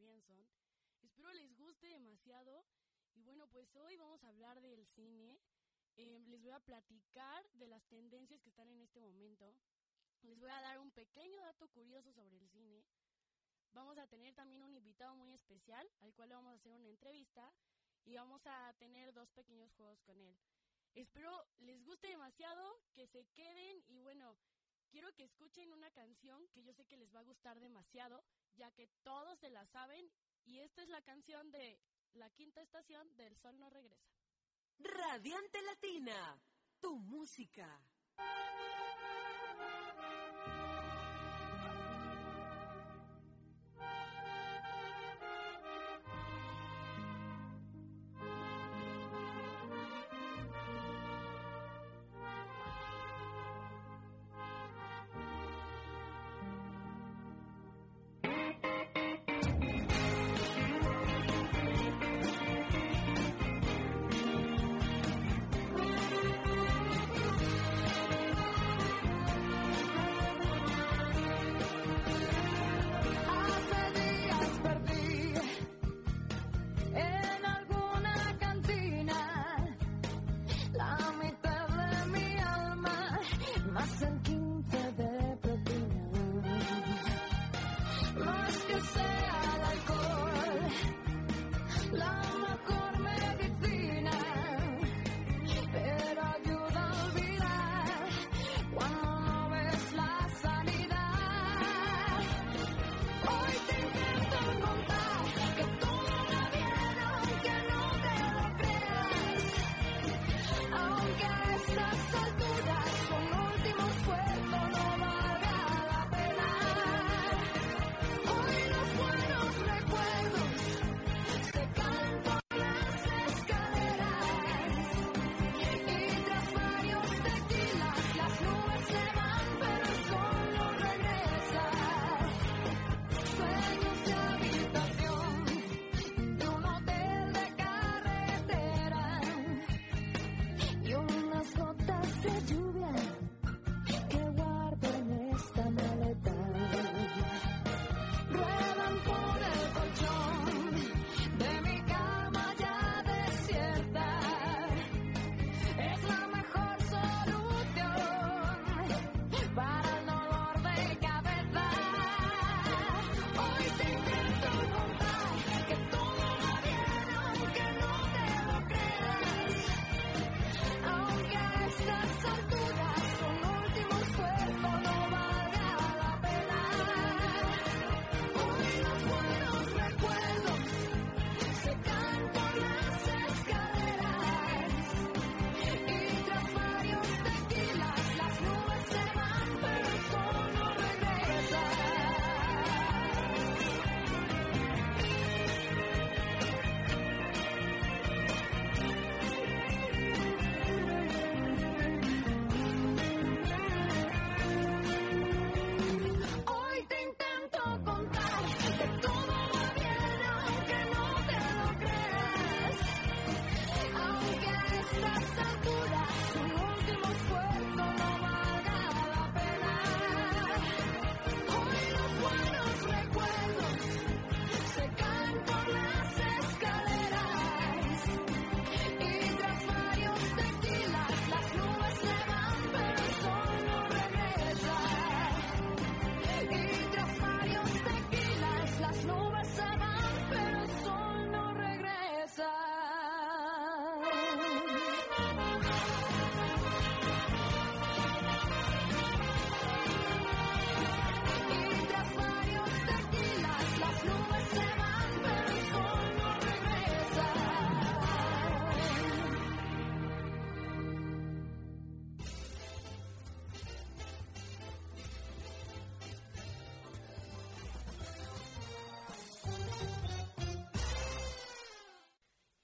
Friendzone. Espero les guste demasiado. Y bueno, pues hoy vamos a hablar del cine. Eh, les voy a platicar de las tendencias que están en este momento. Les voy a dar un pequeño dato curioso sobre el cine. Vamos a tener también un invitado muy especial al cual le vamos a hacer una entrevista y vamos a tener dos pequeños juegos con él. Espero les guste demasiado, que se queden y bueno, quiero que escuchen una canción que yo sé que les va a gustar demasiado, ya que todos se la saben y esta es la canción de la quinta estación del Sol no regresa. Radiante Latina, tu música.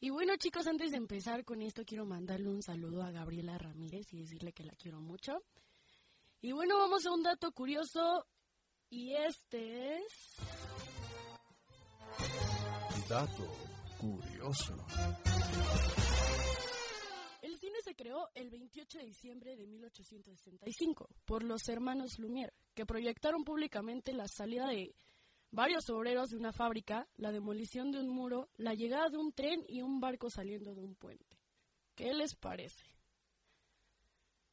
Y bueno chicos, antes de empezar con esto quiero mandarle un saludo a Gabriela Ramírez y decirle que la quiero mucho. Y bueno, vamos a un dato curioso y este es... Dato curioso. El cine se creó el 28 de diciembre de 1865 por los hermanos Lumière, que proyectaron públicamente la salida de varios obreros de una fábrica, la demolición de un muro, la llegada de un tren y un barco saliendo de un puente. ¿Qué les parece?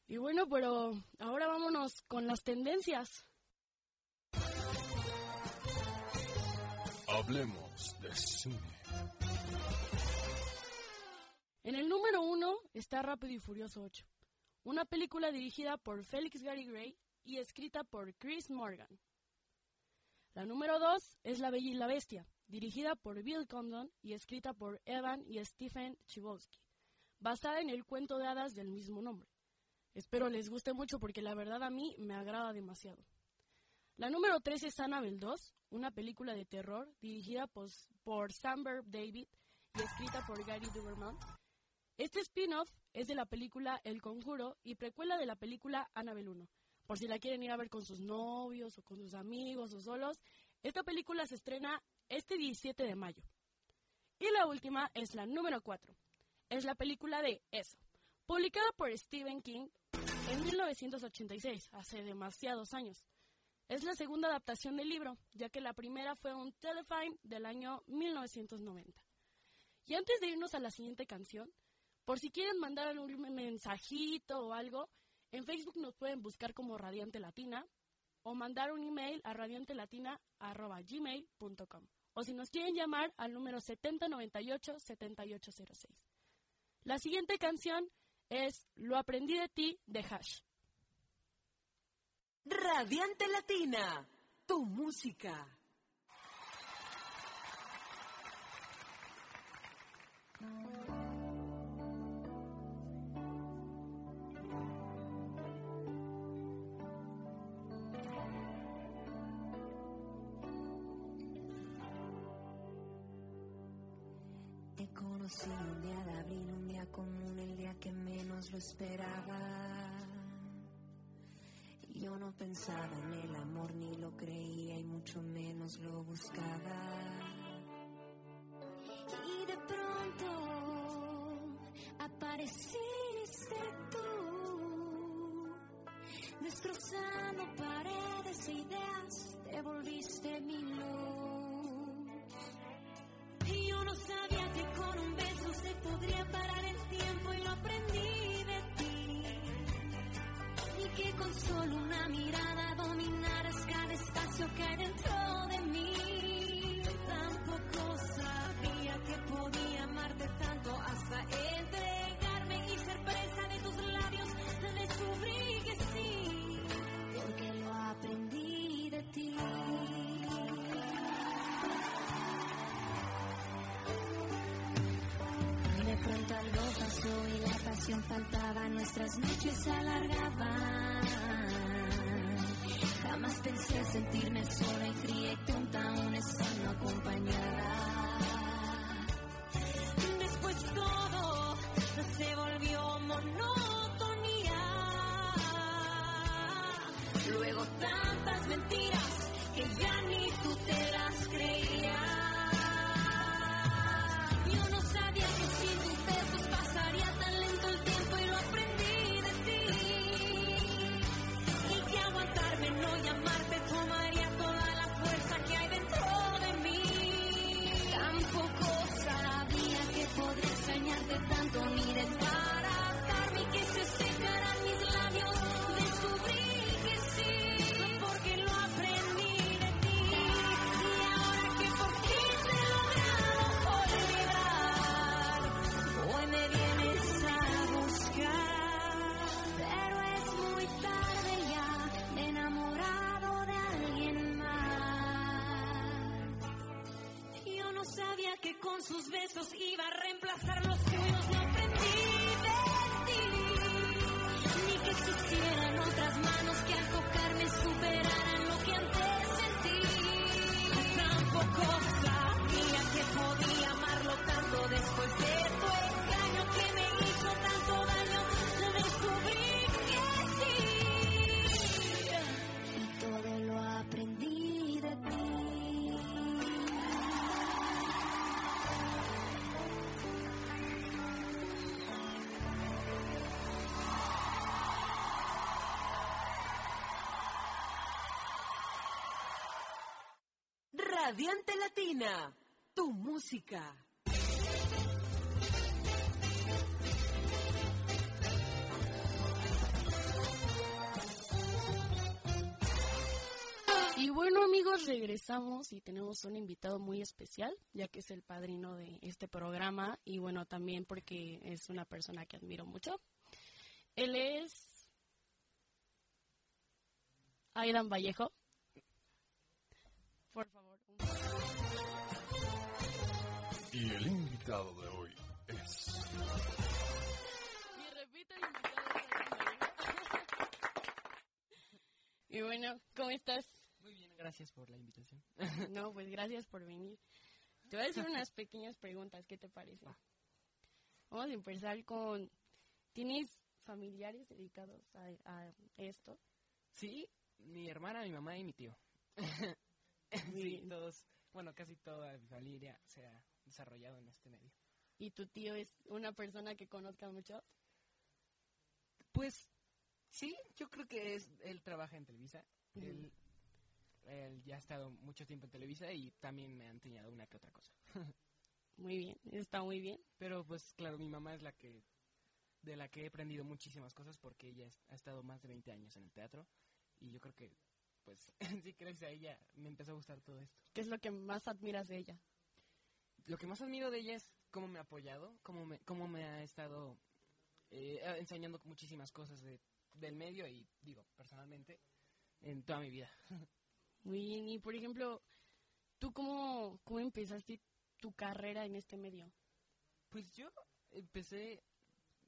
Y bueno, pero ahora vámonos con las tendencias. Hablemos de cine. En el número uno está Rápido y Furioso 8, una película dirigida por Felix Gary Gray y escrita por Chris Morgan. La número 2 es La Bella y la Bestia, dirigida por Bill Condon y escrita por Evan y Stephen Chbosky, basada en el cuento de hadas del mismo nombre. Espero les guste mucho porque la verdad a mí me agrada demasiado. La número 3 es Annabelle 2, una película de terror dirigida por, por Samber David y escrita por Gary Duberman. Este spin-off es de la película El Conjuro y precuela de la película Annabelle 1. Por si la quieren ir a ver con sus novios o con sus amigos o solos, esta película se estrena este 17 de mayo. Y la última es la número 4. Es la película de Eso, publicada por Stephen King en 1986, hace demasiados años. Es la segunda adaptación del libro, ya que la primera fue un telefilm del año 1990. Y antes de irnos a la siguiente canción, por si quieren mandar un mensajito o algo, en Facebook nos pueden buscar como Radiante Latina o mandar un email a radiantelatina.gmail.com o si nos quieren llamar al número 7098-7806. La siguiente canción es Lo aprendí de ti de Hash. Radiante Latina, tu música. Conocí un día de abril, un día común, el día que menos lo esperaba. Yo no pensaba en el amor, ni lo creía y mucho menos lo buscaba. Y de pronto apareciste tú, destrozando paredes e ideas, te volviste mi luz. Aprendí de ti. Y que con solo una mirada dominaras cada espacio que hay dentro de mí. Tampoco sabía que podía amarte tanto hasta entregarme y ser presa de tus labios. Descubrí que sí, porque lo aprendí de ti. De pronto algo y la pasión faltaba, nuestras noches se alargaban. Jamás pensé sentirme sola y fría y tonta, aún estando acompañada. Después todo se volvió monotonía. Luego tantas mentiras que ya ni tú te las creías. Iba Radiante Latina, tu música. Y bueno amigos, regresamos y tenemos un invitado muy especial, ya que es el padrino de este programa y bueno, también porque es una persona que admiro mucho. Él es Aidan Vallejo. Y el invitado de hoy es. Y repito, el invitado Aidan Vallejo. Y bueno, ¿cómo estás? Muy bien, gracias por la invitación. No, pues gracias por venir. Te voy a hacer unas pequeñas preguntas, ¿qué te parece? Vamos a empezar con, ¿tienes familiares dedicados a, a esto? Sí, mi hermana, mi mamá y mi tío. Sí, todos, bueno, casi toda mi familia se ha desarrollado en este medio. ¿Y tu tío es una persona que conozcas mucho? Pues sí, yo creo que es él trabaja en Televisa. Ujú. él, él ya ha estado mucho tiempo en Televisa y también me ha enseñado una que otra cosa. Muy bien, está muy bien. Pero pues claro, mi mamá es la que de la que he aprendido muchísimas cosas porque ella ha estado más de 20 años en el teatro y yo creo que pues sí gracias a ella me empezó a gustar todo esto. ¿Qué es lo que más admiras de ella? Lo que más admiro de ella es cómo me ha apoyado, cómo me, cómo me ha estado eh, enseñando muchísimas cosas de, del medio y digo personalmente en toda mi vida. Muy bien, y por ejemplo, ¿tú cómo, cómo empezaste tu carrera en este medio? Pues yo empecé,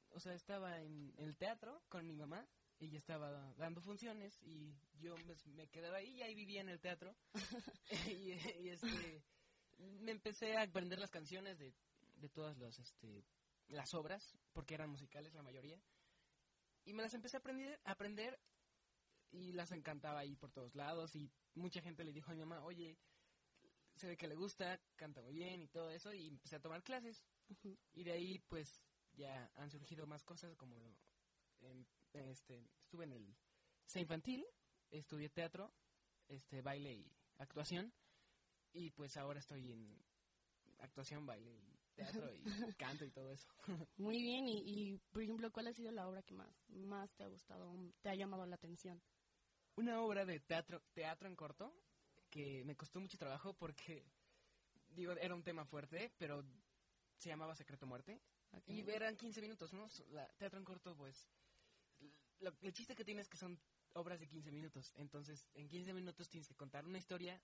o sea, estaba en el teatro con mi mamá, ella estaba dando funciones y yo pues, me quedaba ahí y ahí vivía en el teatro. y, y, este, me empecé a aprender las canciones de, de todas los, este, las obras, porque eran musicales la mayoría. Y me las empecé a aprender, a aprender y las encantaba ahí por todos lados y mucha gente le dijo a mi mamá, oye, se ve que le gusta, canta muy bien y todo eso y empecé a tomar clases. Y de ahí, pues, ya han surgido más cosas, como en- este, estuve en el C infantil, estudié teatro, este, baile y actuación, y pues ahora estoy en actuación, baile y teatro y canto y todo eso. Muy bien, y, y por ejemplo, ¿cuál ha sido la obra que más, más te ha gustado, te ha llamado la atención? Una obra de teatro, teatro en corto, que me costó mucho trabajo porque, digo, era un tema fuerte, pero se llamaba Secreto Muerte. Y eran 15 minutos, ¿no? La, teatro en corto, pues. lo- el chiste que tiene es que son obras de 15 minutos. Entonces, en 15 minutos tienes que contar una historia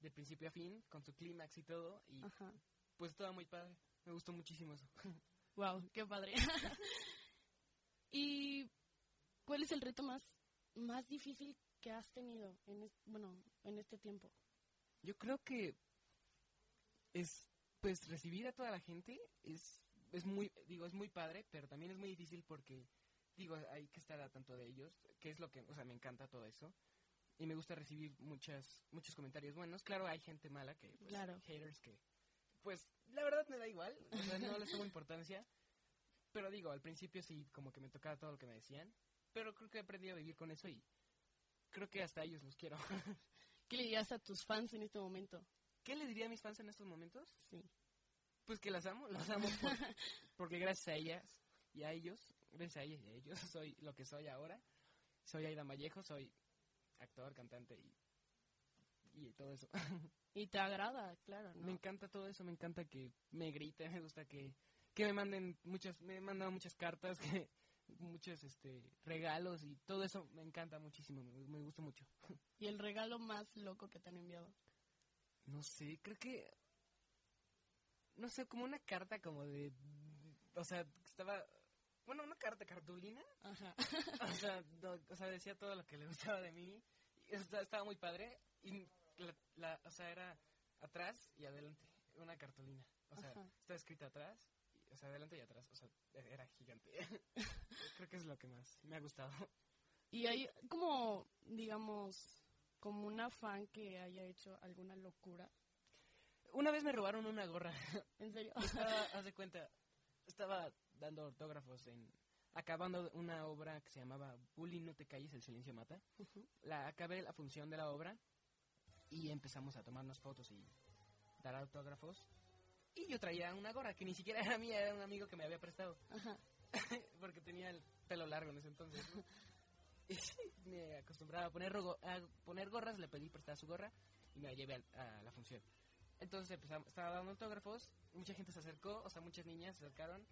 de principio a fin, con su clímax y todo. Y Ajá. pues todo muy padre. Me gustó muchísimo eso. Wow, qué padre. ¿Y cuál es el reto más, más difícil que has tenido en, es- bueno, en este tiempo? Yo creo que es, pues, recibir a toda la gente es, es muy, digo, es muy padre, pero también es muy difícil porque, digo, hay que estar a tanto de ellos, que es lo que, o sea, me encanta todo eso. Y me gusta recibir muchas, muchos comentarios buenos. Claro, hay gente mala que, pues, Claro. haters que, pues, la verdad me da igual, o sea, no les tomo importancia. Pero digo, al principio sí, como que me tocaba todo lo que me decían. Pero creo que he aprendido a vivir con eso y creo que hasta ellos los quiero. ¿Qué le dirías a tus fans en este momento? ¿Qué le diría a mis fans en estos momentos? Sí. Pues que las amo, las amo por- porque gracias a ellas y a ellos, gracias a ellas y a ellos, soy lo que soy ahora. Soy Aida Vallejo, soy actor, cantante y, y todo eso. Y te agrada, claro, ¿no? Me encanta todo eso, me encanta que me griten, me gusta que, que me manden muchas, me han mandado muchas cartas, que muchos este regalos y todo eso me encanta muchísimo, me, me gusta mucho. ¿Y el regalo más loco que te han enviado? No sé, creo que. No sé, como una carta como de. O sea, estaba. Bueno, una carta cartulina. Ajá. O sea, no- o sea, decía todo lo que le gustaba de mí. Y estaba muy padre. Y la, la- o sea, era atrás y adelante. Una cartulina. O sea, Ajá. estaba escrita atrás. y- o sea, adelante y atrás. O sea, era gigante. Creo que es lo que más me ha gustado. Y hay como, digamos, como una fan que haya hecho alguna locura. Una vez me robaron una gorra. ¿En serio? Estaba, haz de cuenta, estaba dando autógrafos en acabando una obra que se llamaba Bully no te calles, el silencio mata. La acabé la función de la obra y empezamos a tomarnos fotos y dar autógrafos. Y yo traía una gorra que ni siquiera era mía, era un amigo que me había prestado. Ajá. porque tenía el pelo largo en ese entonces. ¿no? Y sí, me acostumbraba a poner, rogo- a poner gorras, le pedí prestar su gorra y me la llevé al- a, la función. Entonces empezamos, estaba dando autógrafos, mucha gente se acercó, o sea, muchas niñas se acercaron.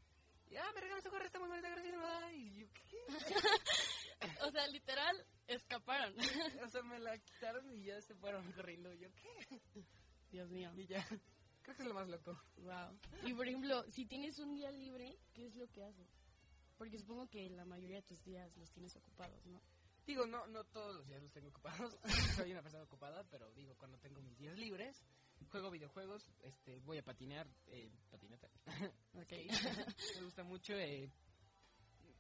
Y, ah, me regalas tu gorra, está muy bonita, gracias. ay", Y yo, ¿qué? O sea, literal, escaparon. O sea, me la quitaron y ya se fueron corriendo. Y yo, ¿qué? Dios mío. Y ya, creo que es lo más loco. Wow. Y por ejemplo, si tienes un día libre, ¿qué es lo que haces? Porque supongo que la mayoría de tus días los tienes ocupados, ¿no? Digo, no, no todos los días los tengo ocupados. Soy una persona ocupada, pero digo, cuando tengo mis días libres, juego videojuegos, este, voy a patinar, eh, patineta. Ok. Me gusta mucho, eh,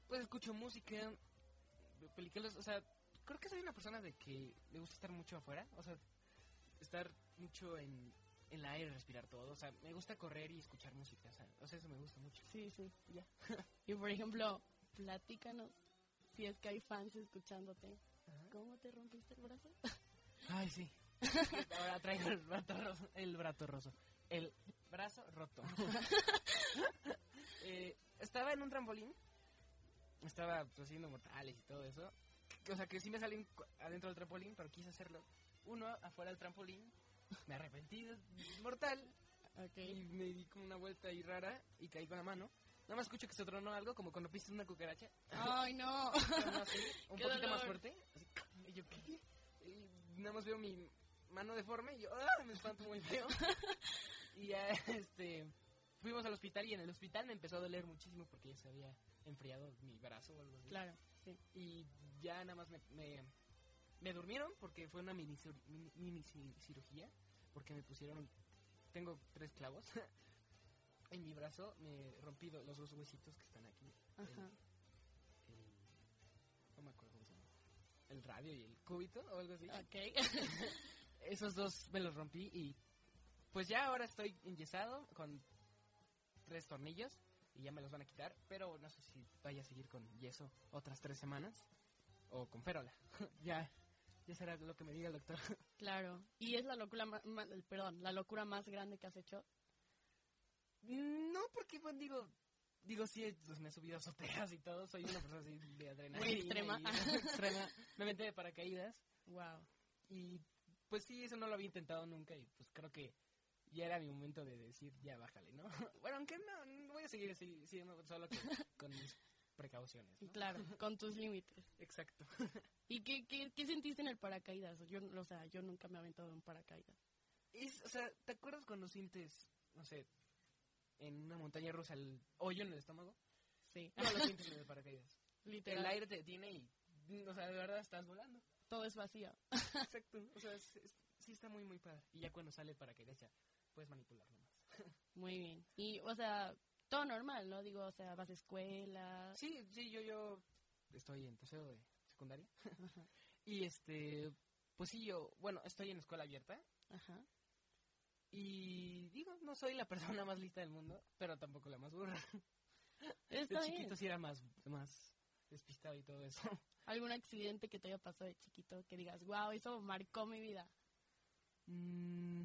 pues escucho música, películas, o sea, creo que soy una persona de que le gusta estar mucho afuera, o sea, estar mucho en, en la aire, respirar todo, o sea, me gusta correr y escuchar música, o sea, o sea, eso me gusta mucho. Sí, sí, ya. Y por ejemplo, platícanos si es que hay fans escuchándote. ¿Cómo te rompiste el brazo? Ay, sí. Ahora traigo el brazo roso. El brazo roso. El brazo roto. Eh, estaba en un trampolín. Estaba pues, haciendo mortales y todo eso. O sea, que sí me salí adentro del trampolín, pero quise hacerlo. Uno afuera del trampolín. Me arrepentí mortal. Ok. Y me di como una vuelta ahí rara y caí con la mano. Nada más escucho que se tronó algo, como cuando pisas una cucaracha. Ay, no. Así, un poquito más fuerte. Así, y yo, ¿qué? Y nada más veo mi mano deforme y yo, ¡ah! Me espanto muy feo. y ya, este, fuimos al hospital y en el hospital me empezó a doler muchísimo porque ya se había enfriado mi brazo o algo así. Claro, sí. Y ya nada más me, me, me durmieron porque fue una mini, mini, mini ci- cirugía. Porque me pusieron, tengo tres clavos. en mi brazo me rompí los dos huesitos que están aquí. Ajá. El- no me acuerdo cómo se llama. El radio y el cúbito o algo así. Ok. Esos dos me los rompí y pues ya ahora estoy enyesado con tres tornillos y ya me los van a quitar, pero no sé si vaya a seguir con yeso otras tres semanas o con férola. ya, ya será lo que me diga el doctor. Claro. ¿Y es la locura, ma- ma- perdón, la locura más grande que has hecho? no, porque pues digo, digo sí, pues, me he subido a azoteas y todo, soy una persona así de adrenalina. Muy extrema. y- extrema. Me metí de paracaídas Wow. Y pues sí, eso no lo había intentado nunca y pues creo que ya era mi momento de decir, ya bájale, ¿no? bueno, aunque no, voy a seguir así, siguiendo solo con mis precauciones, ¿no? Claro, con tus límites. Exacto. ¿Y qué, qué, qué sentiste en el paracaídas? Yo, o sea, yo nunca me he aventado en un paracaídas. Es, o sea, ¿te acuerdas cuando sientes, no sé, en una montaña rusa el hoyo en el estómago? Sí. No lo sientes en el paracaídas. Literal. El aire te detiene y, o sea, de verdad estás volando. Todo es vacío. Exacto. O sea, es- es- sí está muy, muy padre. Y ya cuando sale el paracaídas ya puedes manipularlo más. Muy bien. Y, o sea, todo normal, ¿no? Digo, o sea, vas a escuela. Sí, sí, yo, yo estoy en tercero de secundaria. Ajá. Y este, pues sí, yo, bueno, estoy en escuela abierta. Ajá. Y digo, no soy la persona más lista del mundo, pero tampoco la más burra. Está de bien. chiquito sí era más, más despistado y todo eso. ¿Algún accidente que te haya pasado de chiquito que digas, wow, eso marcó mi vida? Mm,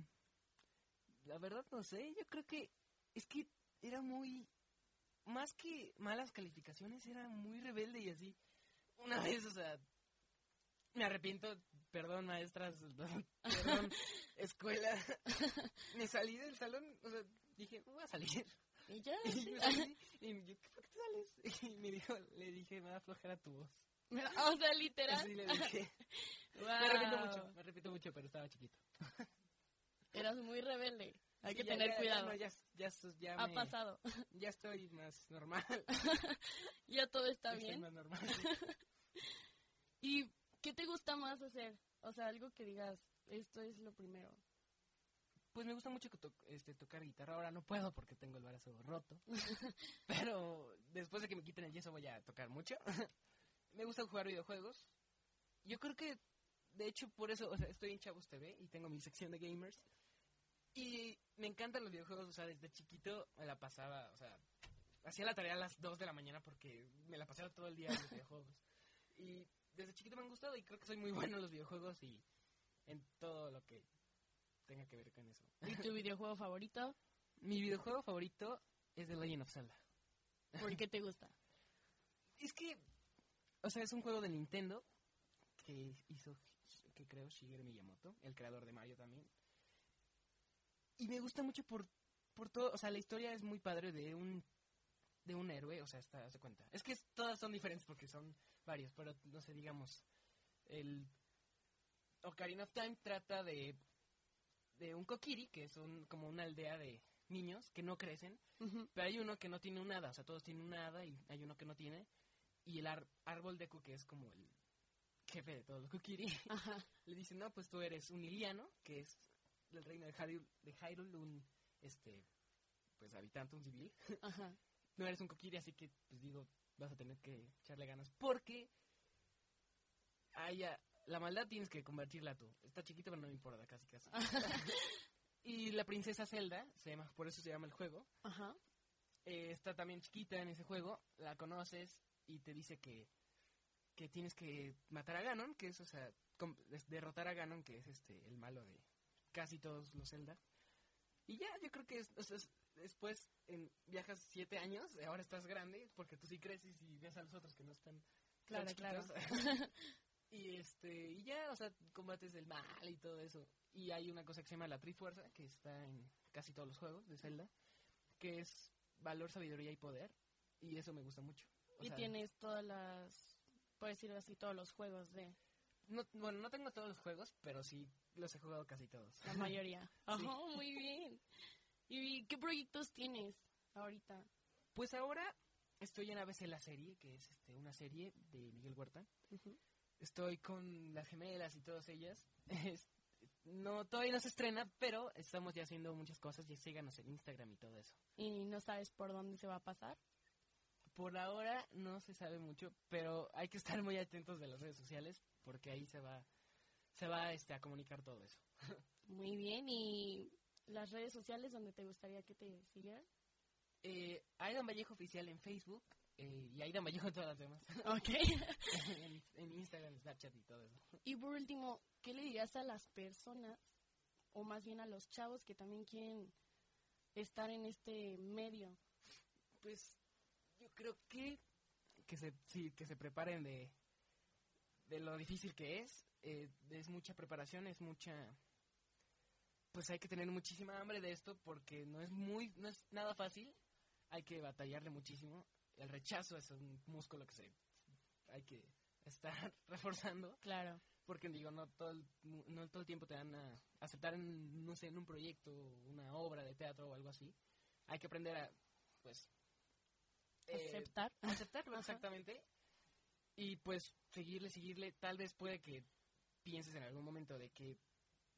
la verdad no sé, yo creo que es que era muy, más que malas calificaciones, era muy rebelde y así. Una vez, o sea, me arrepiento, perdón maestras, perdón escuela, me salí del salón, o sea, dije, voy a salir. Y ya. Y yo, ¿por qué te sales? Y me dijo, le dije, me da flojera tu voz. o sea, literal. Así le dije. Wow. Me arrepiento mucho, me arrepiento mucho, pero estaba chiquito. Eras muy rebelde. Hay Sí, que ya- tener ya- cuidado. no, ya, ya, ya ha me- pasado. Ya estoy más normal. ya todo está Estoy bien. más normal. ¿Y qué te gusta más hacer? O sea, algo que digas, esto es lo primero. Pues me gusta mucho que to- este, tocar guitarra. Ahora no puedo porque tengo el brazo roto. Pero después de que me quiten el yeso voy a tocar mucho. me gusta jugar videojuegos. Yo creo que, de hecho, por eso o sea, estoy en Chavos TV y tengo mi sección de gamers. Y me encantan los videojuegos. O sea, desde chiquito me la pasaba, o sea, hacía la tarea a las 2 de la mañana porque me la pasaba todo el día en los videojuegos. Y desde chiquito me han gustado y creo que soy muy bueno en los videojuegos y en todo lo que tenga que ver con eso. ¿Y tu videojuego favorito? Mi videojuego favorito es The Legend of Zelda. ¿Por qué te gusta? Es que, o sea, es un juego de Nintendo que hizo, que creo Shigeru Miyamoto, el creador de Mario también. Y me gusta mucho por, por todo, o sea, la historia es muy padre de un de un héroe, o sea, está, de cuenta. Es que todas son diferentes porque son varios, pero no sé, digamos, el Ocarina of Time trata de de un Kokiri, que es un, como una aldea de niños que no crecen, pero hay uno que no tiene un hada, o sea, todos tienen un hada y hay uno que no tiene. Y el ar- árbol de que es como el jefe de todos los Kokiri, Ajá. le dice, no, pues tú eres un Iliano, que es del reino de Hyrule, de Hyrule un, este, pues habitante, un civil. Ajá. no eres un Kokiri, así que, pues digo, vas a tener que echarle ganas. Porque haya, la maldad tienes que convertirla tú. Está chiquito, pero no me importa, casi casi. y la princesa Zelda, se llama, por eso se llama el juego, Ajá. eh, está también chiquita en ese juego, la conoces y te dice que, que tienes que matar a Ganon, que es, o sea, derrotar a Ganon, que es este el malo de casi todos los Zelda. Y ya, yo creo que es, o sea, es- después en, viajas siete años, ahora estás grande, porque tú sí creces y ves a los otros que no están Claro, claro. y este, y ya, o sea, combates el mal y todo eso. Y hay una cosa que se llama la Trifuerza, que está en casi todos los juegos de Zelda, que es valor, sabiduría y poder. Y eso me gusta mucho. O y sea, tienes todas las, puedes decir así, todos los juegos de no, bueno, no tengo todos los juegos, pero sí los he jugado casi todos. la mayoría. Ajá, Sí. muy bien. ¿Y qué proyectos tienes ahorita? Pues ahora estoy en ABC La Serie, que es este, una serie de Miguel Huerta. Estoy con las gemelas y todas ellas. No, todavía no se estrena, pero estamos ya haciendo muchas cosas. Y síganos en Instagram y todo eso. ¿Y no sabes por dónde se va a pasar? Por ahora no se sabe mucho, pero hay que estar muy atentos de las redes sociales porque ahí se va, se va este, a comunicar todo eso. Muy bien. ¿Y las redes sociales donde te gustaría que te siguieran? Eh, Aidan Vallejo Oficial en Facebook eh, y Aidan Vallejo en todas las demás. Ok. en, en Instagram, Snapchat y todo eso. y por último, ¿qué le dirías a las personas, o más bien a los chavos que también quieren estar en este medio? Pues yo creo que que se sí, que se preparen de de lo difícil que es. eh, es mucha preparación, es mucha pues hay que tener muchísima hambre de esto porque no es muy no es nada fácil. Hay que batallarle muchísimo. El rechazo es un músculo que se hay que estar reforzando. Claro. porque digo no todo el, no todo el tiempo te van a aceptar en no sé en un proyecto una obra de teatro o algo así. Hay que aprender a pues eh, Aceptar. aceptarlo exactamente. Y pues seguirle seguirle. Tal vez puede que pienses en algún momento de que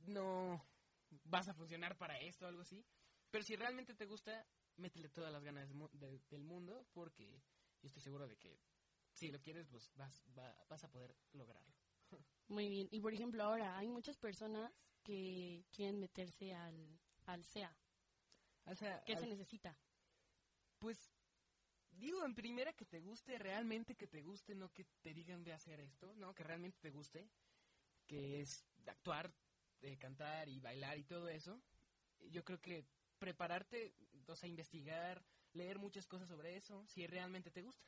no vas a funcionar para esto o algo así. Pero si realmente te gusta métele todas las ganas de- del mundo porque yo estoy seguro de que si lo quieres pues vas va- vas a poder lograrlo Muy bien. Y por ejemplo, ahora hay muchas personas que quieren meterse al, al SEA. o sea ¿Qué se necesita? Pues digo en primera que te guste, realmente que te guste, no que te digan de hacer esto, no, que realmente te guste, que es actuar, eh, cantar y bailar y todo eso. Yo creo que prepararte, o sea, investigar, leer muchas cosas sobre eso, si realmente te gusta.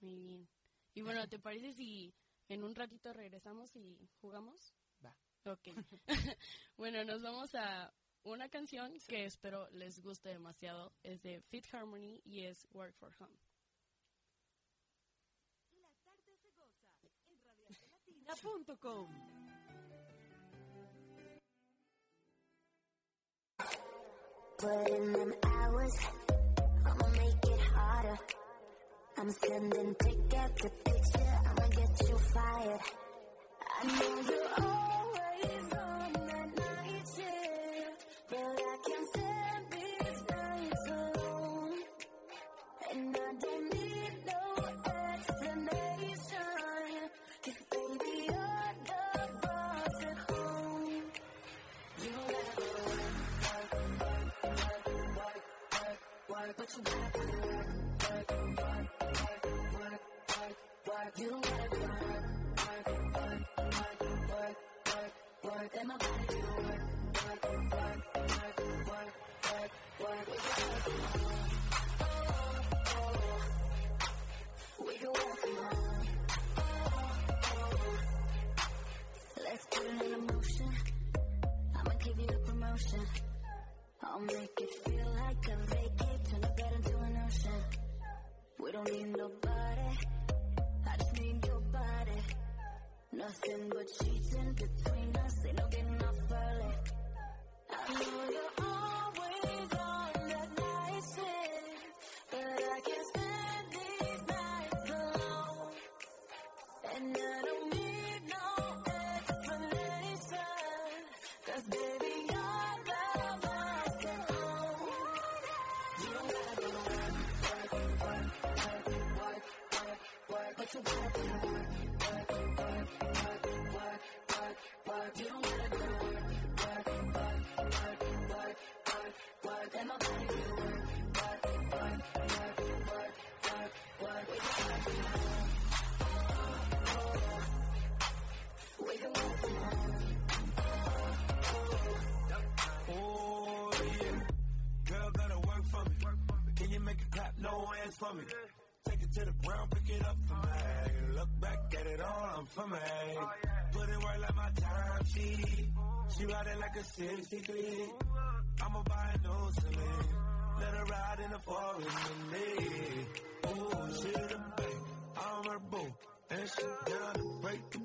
Muy bien. Y bueno, ¿te parece si en un ratito regresamos y jugamos? Va. Ok. bueno, nos vamos a una canción que espero les guste demasiado. Es de Fit Harmony y es Work for Home. La tarde se goza en radiantelatina.com. Put in them hours, I'ma make it harder. I'm sending pick after picture, I'ma get you fired. I know you're always I'll make it feel like a vacate, We don't need nobody. I just need your body. Nothing but sheets in between us. Ain't no getting off early. I know you're for me. Take it to the ground, pick it up for me. Look back at it all, I'm for me. Put it work like my time sheet. She ride it like a 63. I'ma buy a new Celine. Let her ride in the forest with me. Oh, she the bank, I'm her boo. And she down to break the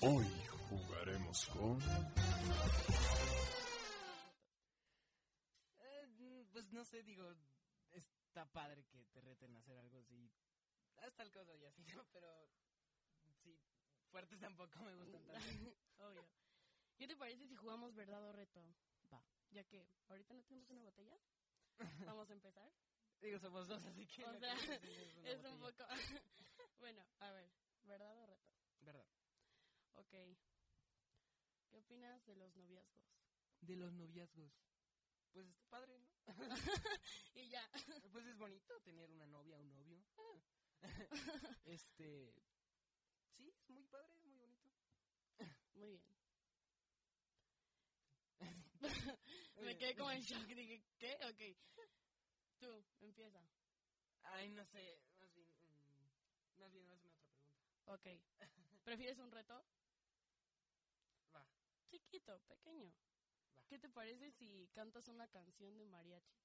Hoy jugaremos con... Eh, pues no sé, digo, está padre que te reten a hacer algo así. Hasta el codo y así, ¿no? Pero sí, fuertes tampoco me gustan tanto. Obvio. ¿Qué te parece si jugamos verdad o reto? Va. Ya que ahorita no tenemos una botella. Vamos a empezar. Digo, somos dos, así que... O sea, que una es un poco... bueno, a ver. ¿Verdad o reto? Verdad. Ok. ¿Qué opinas de los noviazgos? De los noviazgos. Pues está padre, ¿no? y ya. Pues es bonito tener una novia o un novio. este... Sí, es muy padre, es muy bonito. Muy bien. Me quedé como en shock. Dije, ¿qué? Ok. Tú, empieza. Ay, no sé, más bien... mm, más bien, hazme otra pregunta. Ok. ¿Prefieres un reto? Chiquito, pequeño. Va. ¿Qué te parece si cantas una canción de mariachi?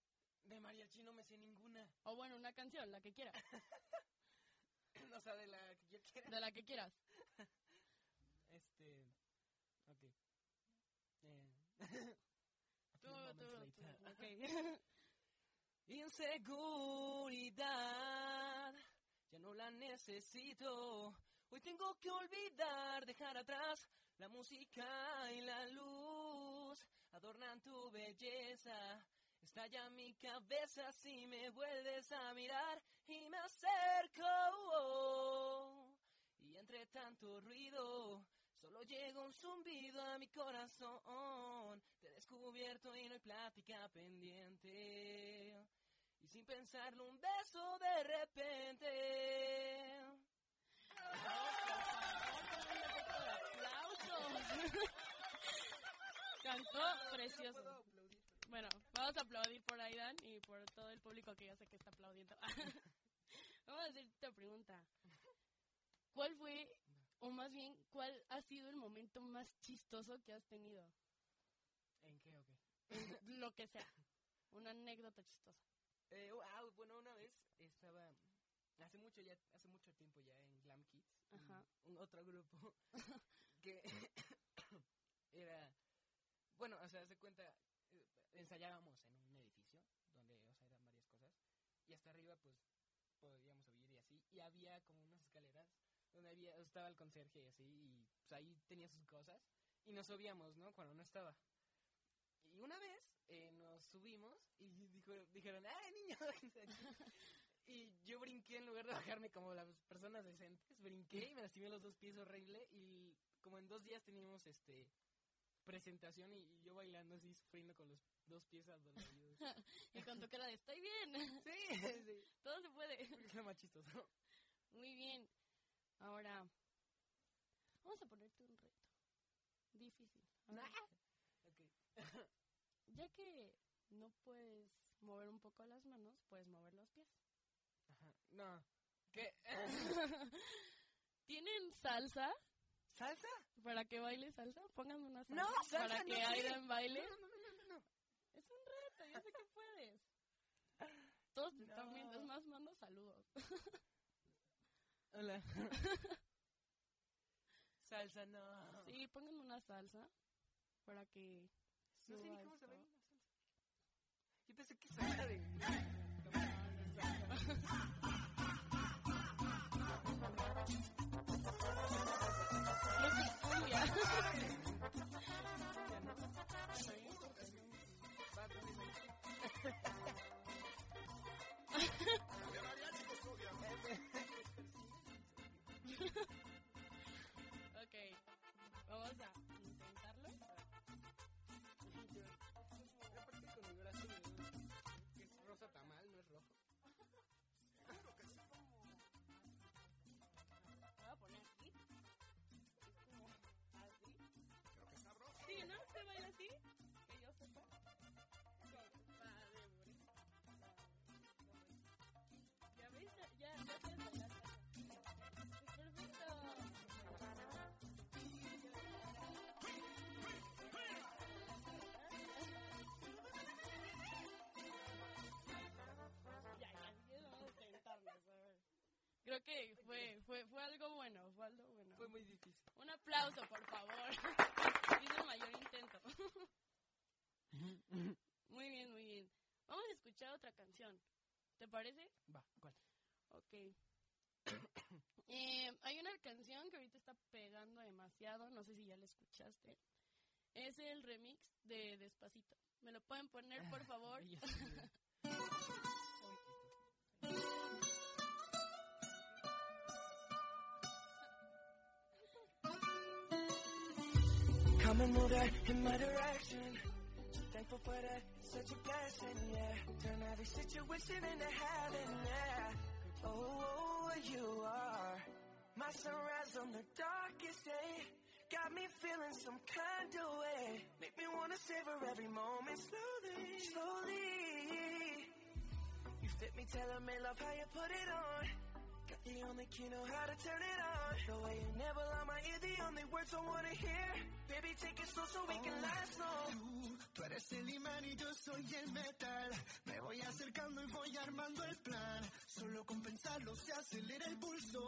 De mariachi no me sé ninguna. O bueno, una canción, la que quieras. o sea, de la que yo quiera. De la que quieras. Este... Ok. Eh. Tú, tú, tú. Ok. Inseguridad, ya no la necesito. Hoy tengo que olvidar, dejar atrás la música y la luz. Adornan tu belleza, estalla mi cabeza si me vuelves a mirar y me acerco. Y entre tanto ruido, solo llega un zumbido a mi corazón. Te he descubierto y no hay plática pendiente. Y sin pensarlo, un beso de repente. ¡Aplausos! Cantó precioso. Bueno, vamos a aplaudir por Aidan y por todo el público que yo sé que está aplaudiendo. vamos a hacerte otra pregunta. ¿Cuál fue, o más bien, cuál ha sido el momento más chistoso que has tenido? ¿En qué o qué? Lo que sea. Una anécdota chistosa. Eh, ah, bueno, una vez estaba hace mucho ya hace mucho tiempo ya en Glam Kids, un- Ajá. un otro grupo que era bueno, o sea, se cuenta eh, ensayábamos en un edificio donde, o sea, eran varias cosas y hasta arriba pues podíamos subir y así y había como unas escaleras donde había estaba el conserje y así y pues, ahí tenía sus cosas y nos subíamos, ¿no? Cuando no estaba. Y una vez eh, nos subimos y dijo, dijeron, ¡ay, niño! bájense de aquí". y yo brinqué en lugar de bajarme como las personas decentes, brinqué y me lastimé los dos pies horrible y como en dos días teníamos este presentación y, y yo bailando así, sufriendo con los dos pies adoloridos. Y con tu cara de estoy bien. sí, sí. Todo se puede. Es lo más chistoso. Muy bien. Ahora, vamos a ponerte un reto. Difícil. A ver. Ok. Ya que no puedes mover un poco las manos, puedes mover los pies. Ajá. No. ¿Qué? ¿Tienen salsa? ¿Salsa? ¿Para que baile salsa? Pónganme una salsa. No, salsa Para no que. Aidan baile. No, no, no, no. Es un reto, yo sé que puedes. Todos te están viendo. Es más, mando saludos. Hola. Salsa, no. Sí, pónganme una salsa para que No sé ni cómo se baila la salsa. Yo pensé que salsa de... Creo que fue, fue, fue algo bueno, fue algo bueno. Fue muy difícil. Un aplauso, por favor. Hizo el mayor intento. muy bien, muy bien. Vamos a escuchar otra canción. ¿Te parece? Va, ¿cuál? Ok. Eh, hay una canción que ahorita está pegando demasiado, no sé si ya la escuchaste. Es el remix de Despacito. ¿Me lo pueden poner, por favor? Come and move that in my direction. So thankful for that, such a blessing, yeah. Turn every situation into heaven, yeah. Oh, oh, oh, you are my sunrise on the darkest day. Got me feeling some kind of way. Make me wanna savor every moment slowly, slowly. You fit me, tailor me, love how you put it on. The only key, know how to turn it on. The way you never lie my ear, the only words I wanna hear. Baby, take it slow so we can last long. Tú, tú eres el imán y yo soy el metal. Me voy acercando y voy armando el plan. Solo con pensarlo se acelera el pulso.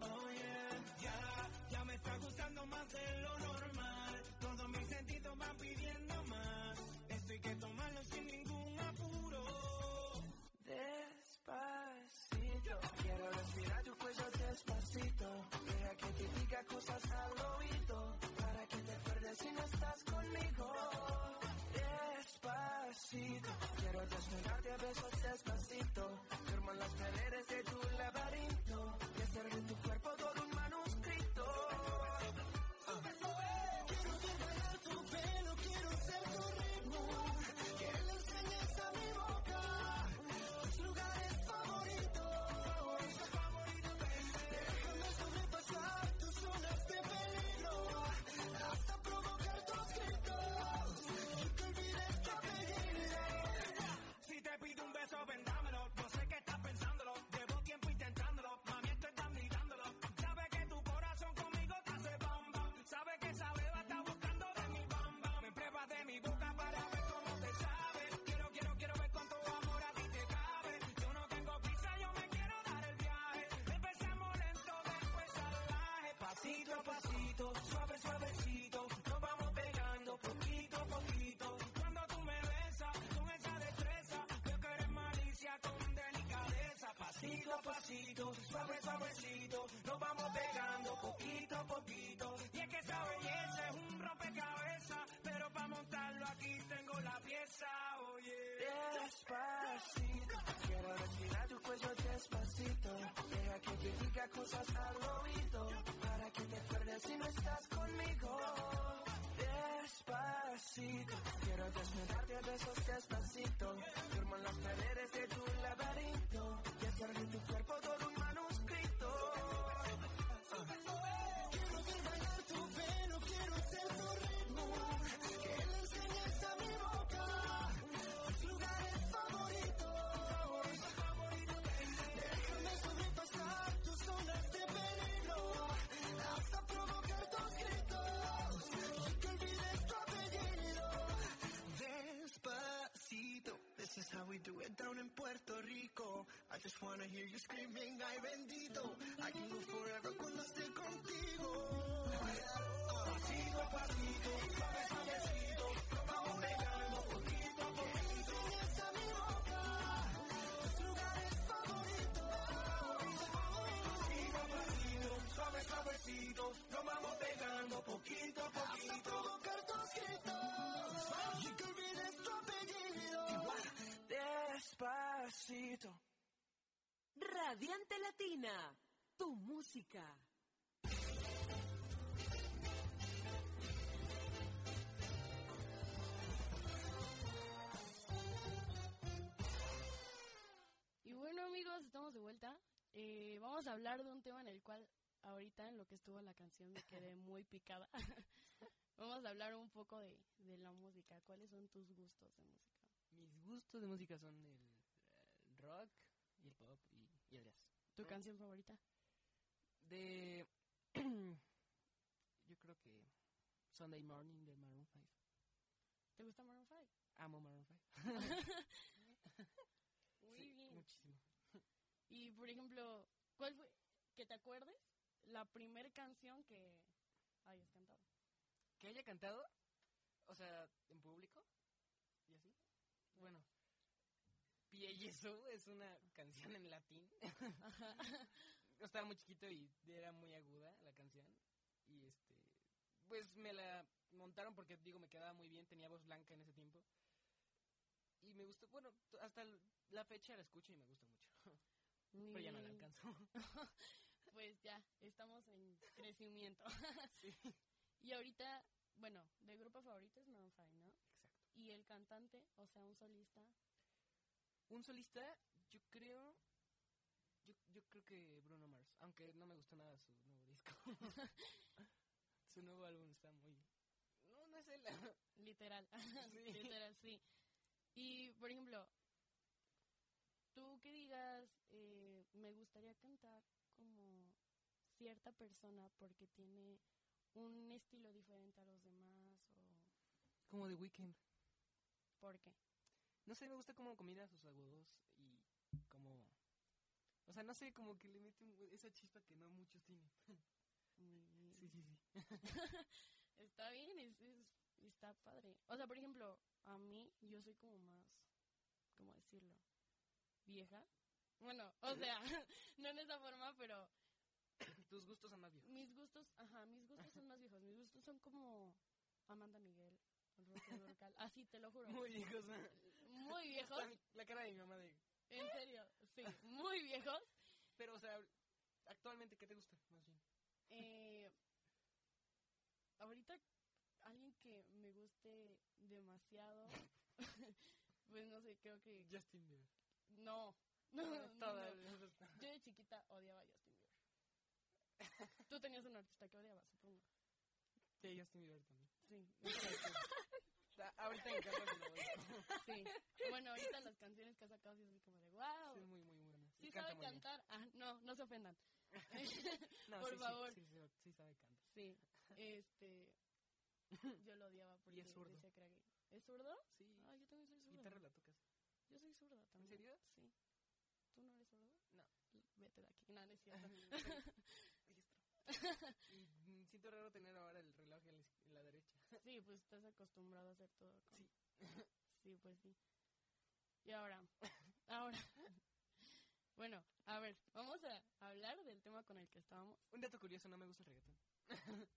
Oh yeah, ya, ya me está gustando más de lo normal. Todos mis sentidos van pidiendo más. Esto hay que tomarlo sin ningún apuro. Despacito, cosas al oído. Para que te acuerdes si no estás conmigo. Despacito, quiero desnudarte a besos despacito. suave, suavecito, nos vamos pegando poquito a poquito. Cuando tú me besas con esa destreza, yo queres malicia con delicadeza. Pasito a pasito, suave, suavecito, nos vamos pegando poquito a poquito. Y es que esa belleza es un rompecabezas, pero para montarlo aquí tengo la pieza, oye. Despacito, quiero respirar tu cuello despacito, deja que te diga cosas al oído acuerdes si no estás conmigo. Despacito, quiero desnudarte a besos despacito. Firmo en las paredes de tu laberinto y hacer tu cuerpo this is how we do it down in Puerto Rico. I just wanna hear you screaming, ay bendito. I can go forever cuando esté contigo. Pasito pasito, suave suavecito, Despacito. Radiante Latina, tu música. Y bueno amigos, estamos de vuelta. Eh, vamos a hablar de un tema en el cual ahorita en lo que estuvo la canción me quedé muy picada. vamos a hablar un poco de, de la música. ¿Cuáles son tus gustos de música? Mis gustos de música son el, rock y el pop y, y el jazz. ¿Tu canción favorita? De. yo creo que Sunday Morning de Maroon 5. ¿Te gusta Maroon 5? Amo Maroon 5. Muy Sí, bien. Muchísimo. Y por ejemplo, ¿cuál fue, que te acuerdes, la primer canción que hayas cantado? ¿Que haya cantado? O sea, en público. ¿Y así? Bueno. Pie Jesús es una canción en latín. Estaba muy chiquito y era muy aguda la canción. Y este. Pues me la montaron porque, digo, me quedaba muy bien. Tenía voz blanca en ese tiempo. Y me gustó. Bueno, hasta la fecha la escucho y me gusta mucho. Muy Pero ya no la alcanzo. Pues ya, estamos en crecimiento. Y ahorita, bueno, de grupo favorito es 5, ¿no? Exacto. Y el cantante, o sea, un solista. Un solista, yo creo. Yo, yo creo que Bruno Mars. Aunque no me gustó nada su nuevo disco. su nuevo álbum está muy. No, no es él. Literal. Sí. Literal, sí. Y, por ejemplo, tú que digas, eh, me gustaría cantar como cierta persona porque tiene un estilo diferente a los demás o Como The Weeknd. por qué. No sé, me gusta cómo combina sus agudos y como. O sea, no sé, como que le mete un- esa chispa que no muchos tienen. Sí, sí, sí. Está bien, es, es- está padre. O sea, por ejemplo, a mí yo soy como más, ¿cómo decirlo? Vieja. Bueno, o sea, no en esa forma, pero Tus gustos son más viejos. mis gustos, ajá, mis gustos son más viejos. Mis gustos son como Amanda Miguel, Rocío Dúrcal. Así, te lo juro. Muy viejos. Muy viejos. La, la cara de mi mamá de. En serio, sí, muy viejos. Pero, o sea, actualmente, ¿qué te gusta? Más bien. Eh, ahorita, alguien que me guste demasiado, pues no sé, creo que... Justin Bieber. No, no, no. Yo de chiquita odiaba a Justin Bieber. Tú tenías un artista que odiaba, supongo. Sí, Justin Bieber también. Sí, Ah, Ahorita en sí. Bueno, ahorita las canciones que ha sacado sí es como de wow. Sí, muy, muy buena. Sí Y sabe cantar. Ah, no, no se ofendan. No, Por sí, favor. Sí, sí, sí sabe cantar. Sí, este. Yo lo odiaba porque es zurdo. decía que era gay. ¿Es zurdo? Sí. Ah, yo también soy zurdo. Guitarra la tocas. Yo soy zurda también. serio? Sí. ¿Tú no eres zurdo? No. Vete de aquí. No, no es cierto. Registro. Y siento raro tener ahora el reloj en la, izq- en la derecha. Sí, pues estás acostumbrado a hacer todo. con- Sí. Sí, pues sí. Y ahora, ahora, Bueno, a ver, vamos a hablar del tema con el que estábamos. Un dato curioso, no me gusta el reggaetón.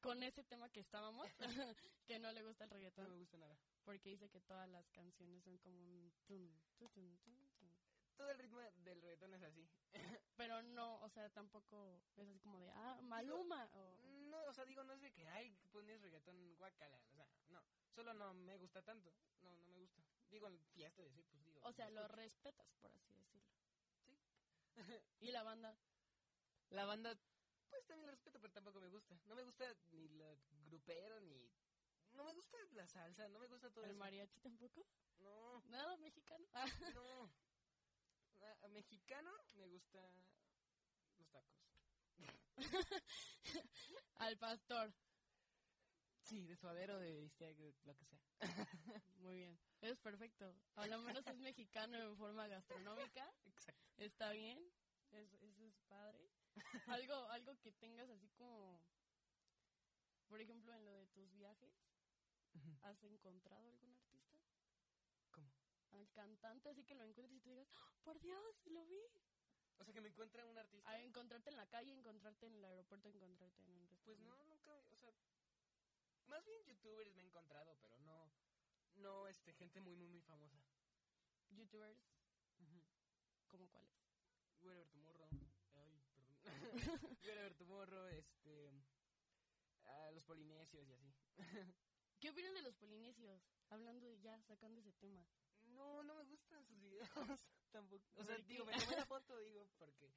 Con ese tema que estábamos, que no le gusta el No me reggaetón, gusta nada. porque dice que todas las canciones son como un... tun, tu, tun, tun, tun. Todo el ritmo del reggaetón es así. Pero no, o sea, tampoco es así como de, ah, Maluma. o- No, o sea, digo, no es de que, ay, pones reggaetón guacala. O sea, no. Solo no me gusta tanto. No, no me gusta. Digo, en fiesta de sí, pues digo. o sea, lo escucho. respetas, por así decirlo. Sí. y la banda, La banda, pues también la respeto, pero tampoco me gusta. No me gusta ni la grupero, ni... No me gusta la salsa, no me gusta todo el eso. mariachi tampoco. No, Nada mexicano. Ah, no. A mexicano me gusta los tacos. Al pastor. Sí, de suadero, de bistec, de lo que sea. Muy bien. Es perfecto. A lo menos es mexicano en forma gastronómica. Exacto. Está bien. Es- eso es padre. Algo, algo que tengas así como, por ejemplo, en lo de tus viajes, ¿has encontrado algún artista? ¿Cómo? Al cantante, así que lo encuentres y te digas, ¡Oh, por Dios, lo vi. O sea, que me encuentre un artista. A encontrarte en la calle, encontrarte en el aeropuerto, encontrarte en un Pues restaurante. no, nunca, o sea, más bien youtubers me he encontrado, pero no, no, este, gente muy, muy, muy famosa. Youtubers, ¿cómo cuáles? Wherever Tomorrow, ay, perdón, Wherever Tomorrow, este, a los polinesios y así. ¿Qué opinas de los polinesios? Hablando de ya, sacando ese tema. No, no me gustan sus videos, tampoco. O sea, digo, me tomé la foto, digo, porque,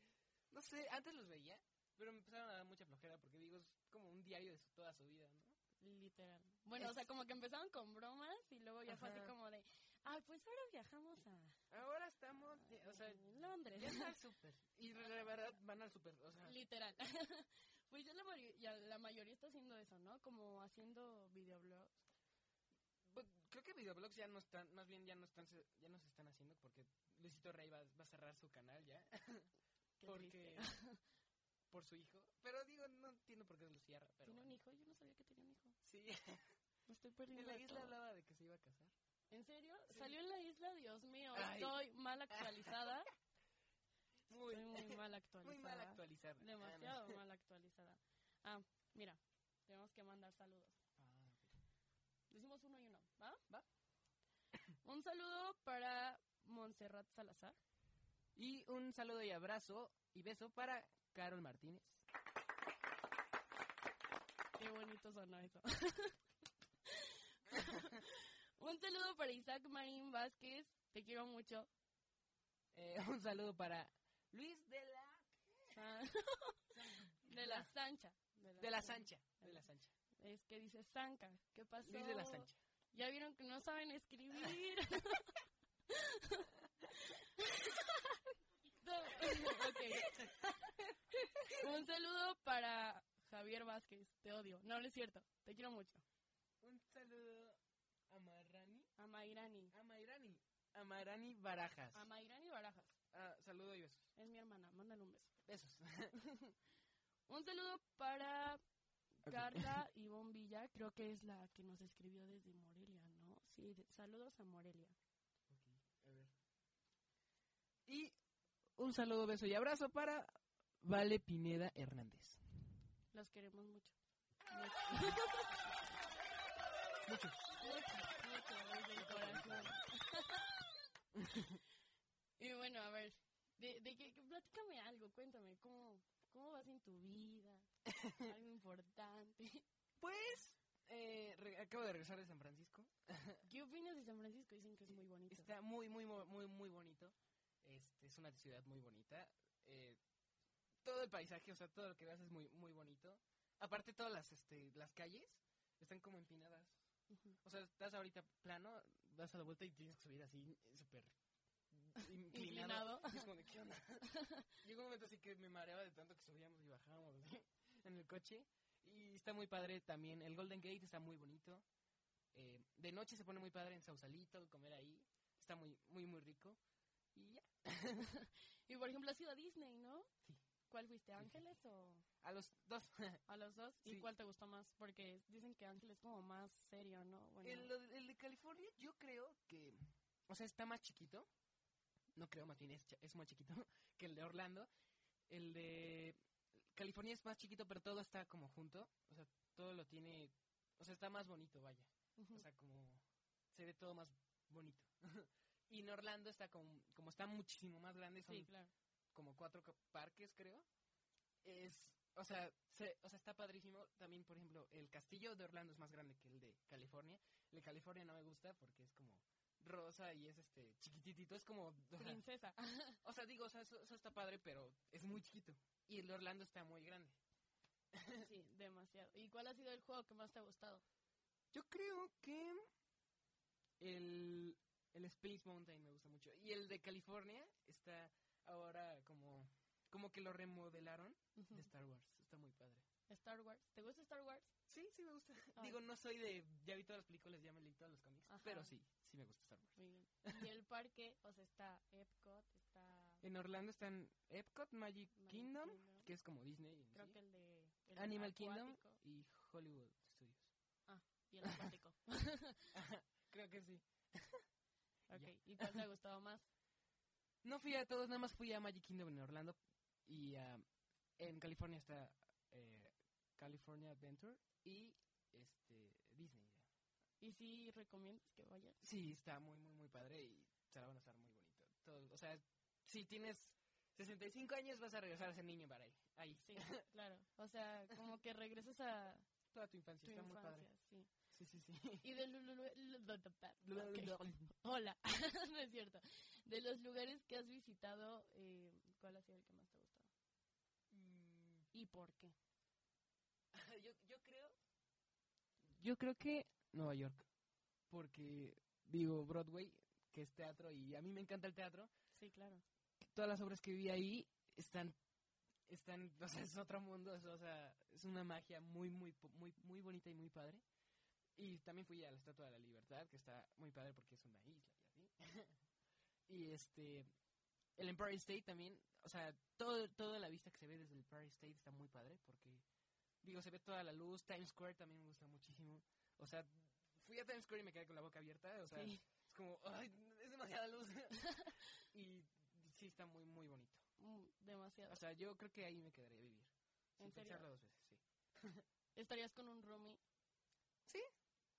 no sé, antes los veía, pero me empezaron a dar mucha flojera, porque digo, es como un diario de su- toda su vida, ¿no? Literal. Bueno, o sea, como que empezaron con bromas y luego ya fue así como de, ay, pues ahora viajamos a Ahora estamos, o sea, en Londres. ya está al súper. Y de verdad van al súper, o sea, Literal. pues ya la, ya la mayoría está haciendo eso, ¿no? Como haciendo videoblogs. Pues, creo que videoblogs ya no están, más bien ya no están, ya no se están haciendo porque Luisito Rey va, va a cerrar su canal ya. Qué porque por su hijo. Pero digo, no entiendo por qué lo cierra. Pero ¿Tiene un hijo? Yo no sabía que tenía un hijo. Sí, Me estoy en perdiendo la de isla todo. hablaba de que se iba a casar. ¿En serio? Sí. ¿Salió en la isla? Dios mío, Ay. estoy mal actualizada. Muy, Estoy muy mal actualizada. muy mal actualizada. Demasiado mal actualizada. Ah, mira, tenemos que mandar saludos. Ah, ok. Decimos uno y uno, ¿va? Va. Un saludo para Montserrat Salazar. Y un saludo y abrazo y beso para Carol Martínez. Qué bonito sonó eso. Un saludo para Isaac Marín Vázquez. Te quiero mucho. Eh, un saludo para Luis de la De la Sancha. de la Sancha, de la Sancha. Es que dice Sanca. ¿Qué pasó? Luis de la Sancha. Ya vieron que no saben escribir. No. Un saludo para Javier Vázquez. Te odio. No, no es cierto. Te quiero mucho. Un saludo a Marrani, A Mayrani. a Mayrani, a Mayrani Barajas. A Mayrani Barajas. Ah, saludo y besos. Es mi hermana. Mándale un beso. Besos. Un saludo para Carla Ivonne Villa. Creo que es la que nos escribió desde. Sí, saludos a Morelia. a ver. Y un saludo, beso y abrazo para Vale Pineda Hernández. Los queremos mucho. Mucho. Mucho, mucho, corazón. y bueno, a ver, de, de que, que platícame algo, cuéntame, ¿cómo, ¿cómo vas en tu vida? Algo importante. Pues, eh, acabo de regresar de San Francisco. ¿Qué opinas de San Francisco? Dicen que es muy bonito. Está muy, muy, muy, muy, bonito. Este, es una ciudad muy bonita. Eh, todo el paisaje, o sea, todo lo que veas es muy, muy bonito. Aparte, todas las, este, las calles están como empinadas. O sea, estás ahorita plano, das a la vuelta y tienes que subir así, súper inclinado. Inclinado. Y es como de, ¿qué onda? Llegó un momento así que me mareaba de tanto que subíamos y bajábamos en el coche. Y está muy padre también. El Golden Gate está muy bonito. Eh, de noche se pone muy padre en Sausalito, comer ahí. Está muy, muy, muy rico. Y ya. Y por ejemplo, has ido a Disney, ¿no? Sí. ¿Cuál fuiste, Ángeles o A los dos. a los dos? ¿Y cuál te gustó más? Porque dicen que Ángeles es como más serio, ¿no? Bueno, el, el de California, yo creo que. O sea, está más chiquito. No creo, más bien es, es más chiquito que el de Orlando. El de California es más chiquito, pero todo está como junto. O sea, todo lo tiene. O sea, está más bonito, vaya. O sea, como. Se ve todo más bonito. y en Orlando está como. Como está muchísimo más grande. Son Sí, claro. como cuatro parques, creo. Es, o sea, se- o sea, está padrísimo. También, por ejemplo, el castillo de Orlando es más grande que el de California. El de California no me gusta porque es como rosa y es este chiquititito. Es como, Princesa. o sea, digo, o sea, eso, eso está padre, pero es muy chiquito. Y el de Orlando está muy grande. sí, demasiado. ¿Y cuál ha sido el juego que más te ha gustado? Yo creo que el, el Space Mountain me gusta mucho. Y el de California está ahora como, como que lo remodelaron de Star Wars. Está muy padre. Star Wars. ¿Te gusta Star Wars? Sí, sí me gusta. Ay. Digo, no soy de... Ya vi todas las películas, ya me leí todos los cómics. Ajá. Pero sí, sí me gusta Star Wars. Muy bien. Y el parque, o sea, está Epcot, está... En Orlando están Epcot, Magic, Magic Kingdom, Kingdom. que es como Disney. Creo sí, que el de... el Animal Kingdom y Hollywood Studios. Y el acuático. Creo que sí. ok. Ya. ¿Y cuál te ha gustado más? No fui a todos, nada más fui a Magic Kingdom en Orlando. Y ah, en California está eh, California Adventure y este Disney. ya. ¿Y si recomiendas que vayan? Sí, está muy, muy, muy padre y se la van a estar muy bonito. Todo, o sea, si tienes 65 años vas a regresar a ser niño para ahí. Ahí. Sí, claro. O sea, como que regresas a Toda tu infancia, tu está muy infancia, padre. sí. Sí, sí, sí. Y de. Hola, no es cierto. De los lugares que has visitado, eh, ¿cuál ha sido el que más te ha gustado? Mm, ¿Y por qué? yo, yo creo... Yo creo que Nueva York. Porque, digo, Broadway, que es teatro, y a mí me encanta el teatro. Sí, claro. Todas las obras que vi ahí están... Están, o sea, es otro mundo, es, o sea, es una magia muy, muy, muy, muy bonita y muy padre. Y también fui a la Estatua de la Libertad, que está muy padre porque es una isla y así. y este, el Empire State también, o sea, todo, toda la vista que se ve desde el Empire State está muy padre porque, digo, se ve toda la luz. Times Square también me gusta muchísimo. O sea, fui a Times Square y me quedé con la boca abierta. O sea, Sí. es como, ay, es demasiada luz. y sí está muy, muy bonito. Mm, demasiado. O sea, yo creo que ahí me quedaría a vivir. Sin ¿En serio? pensarlo dos veces, sí. ¿Estarías con un roomie? Sí.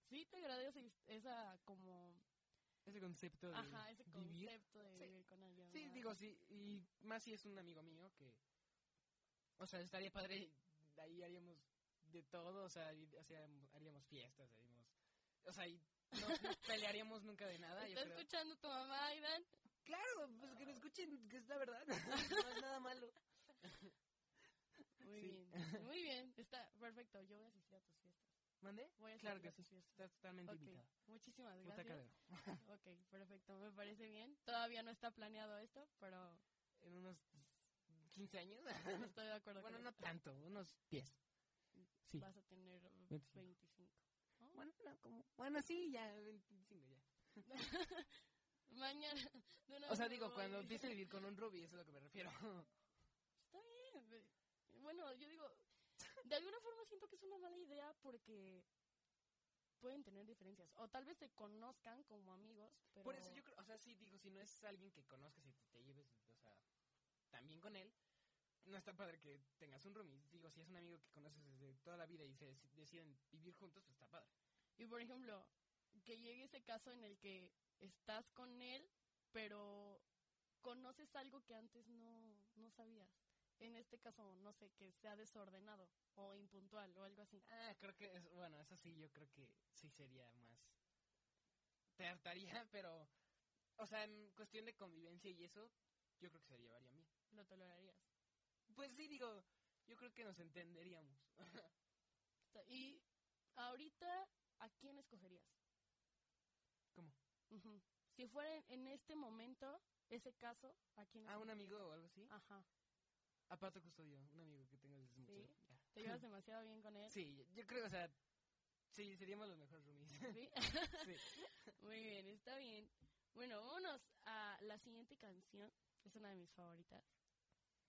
Sí, te agrada esa, como... Ese concepto de Ajá, ese vivir. concepto de Sí. vivir con alguien Sí, digo, sí, y más si es un amigo mío que, o sea, estaría padre, ahí haríamos de todo, o sea, sea, haríamos fiestas, haríamos, o sea, y no, pelearíamos nunca de nada, yo ¿Está creo. escuchando tu mamá, Aidan? Claro, pues que me escuchen, que es la verdad, no es nada malo. Muy Sí. bien, muy bien. Está perfecto. Yo voy a asistir a tus fiestas. ¿Mande? Voy a Claro asistir que a sí, estás totalmente Ok, invitada. Muchísimas gracias. Ok, perfecto. Me parece bien. Todavía no está planeado esto, pero En unos 15 años. estoy de acuerdo bueno, con no tanto, unos 10. Sí. Vas a tener 25. 25. ¿no? Bueno, no, como, bueno, sí, ya, 25 ya. Mañana. de una O sea, digo, cuando empiece a vivir con un Ruby, eso es a lo que me refiero. Está bien. Bueno, yo digo, de alguna forma siento que es una mala idea porque pueden tener diferencias. O tal vez se conozcan como amigos, pero... Por eso yo creo, o sea, sí, digo, si no es alguien que conozcas y te, te lleves, también con él, no está padre que tengas un roomie. Digo, si es un amigo que conoces desde toda la vida y se deci- deciden vivir juntos, pues está padre. Y por ejemplo, que llegue ese caso en el que estás con él, pero conoces algo que antes no, no sabías. En este caso, no sé, que sea desordenado o impuntual o algo así. Ah, creo que, es, bueno, eso sí, yo creo que sí sería más... Te hartaría, pero, o sea, en cuestión de convivencia y eso, yo creo que se llevaría bien. Lo tolerarías. Pues sí, digo, yo creo que nos entenderíamos. Y ahorita, ¿a quién escogerías? ¿Cómo? Si fuera en, este momento, ese caso, ¿a quién ¿A un escogerías? amigo o algo así? Ajá. A Pato Custodio, un amigo que tengo desde mucho. ¿Sí? ya. ¿Te llevas demasiado bien con él? Sí, yo creo, o sea, sí, seríamos los mejores roomies. ¿Sí? sí. Muy bien, está bien. Bueno, vámonos a la siguiente canción. Es una de mis favoritas.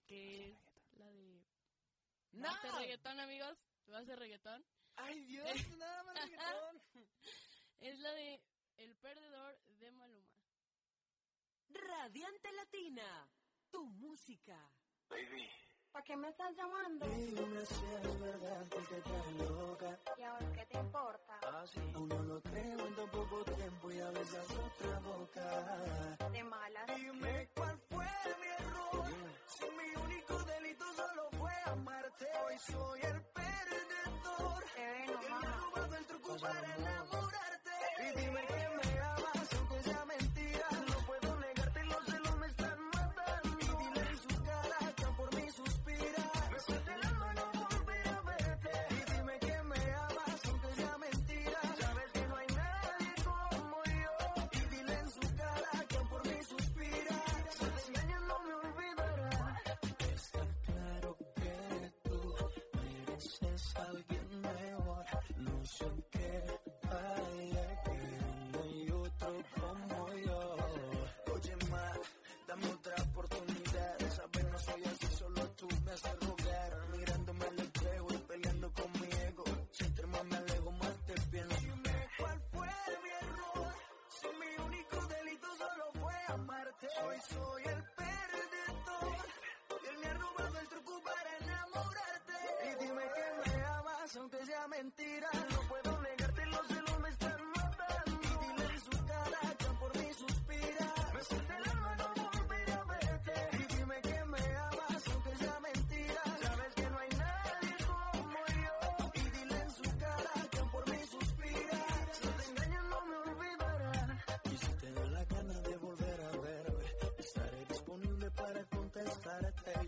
Que es la de... ¡No! ¿Va a ser reggaetón, amigos? ¿Va a ser reggaetón? ¡Ay, Dios! ¡Nada más reggaetón! Es la de El Perdedor de Maluma. Radiante Latina, tu música. Baby. ¿Para qué me estás llamando? Dime si es verdad que te estás loca. ¿Y ahora qué te importa? Ah, sí. Aún no lo creo en tan poco tiempo y a veces otra boca. De malas. Dime cuál fue mi amarte. Hoy soy el perdedor. Que me ha robado el truco para enamorarte. Y dime No sé qué hay que no hay otro como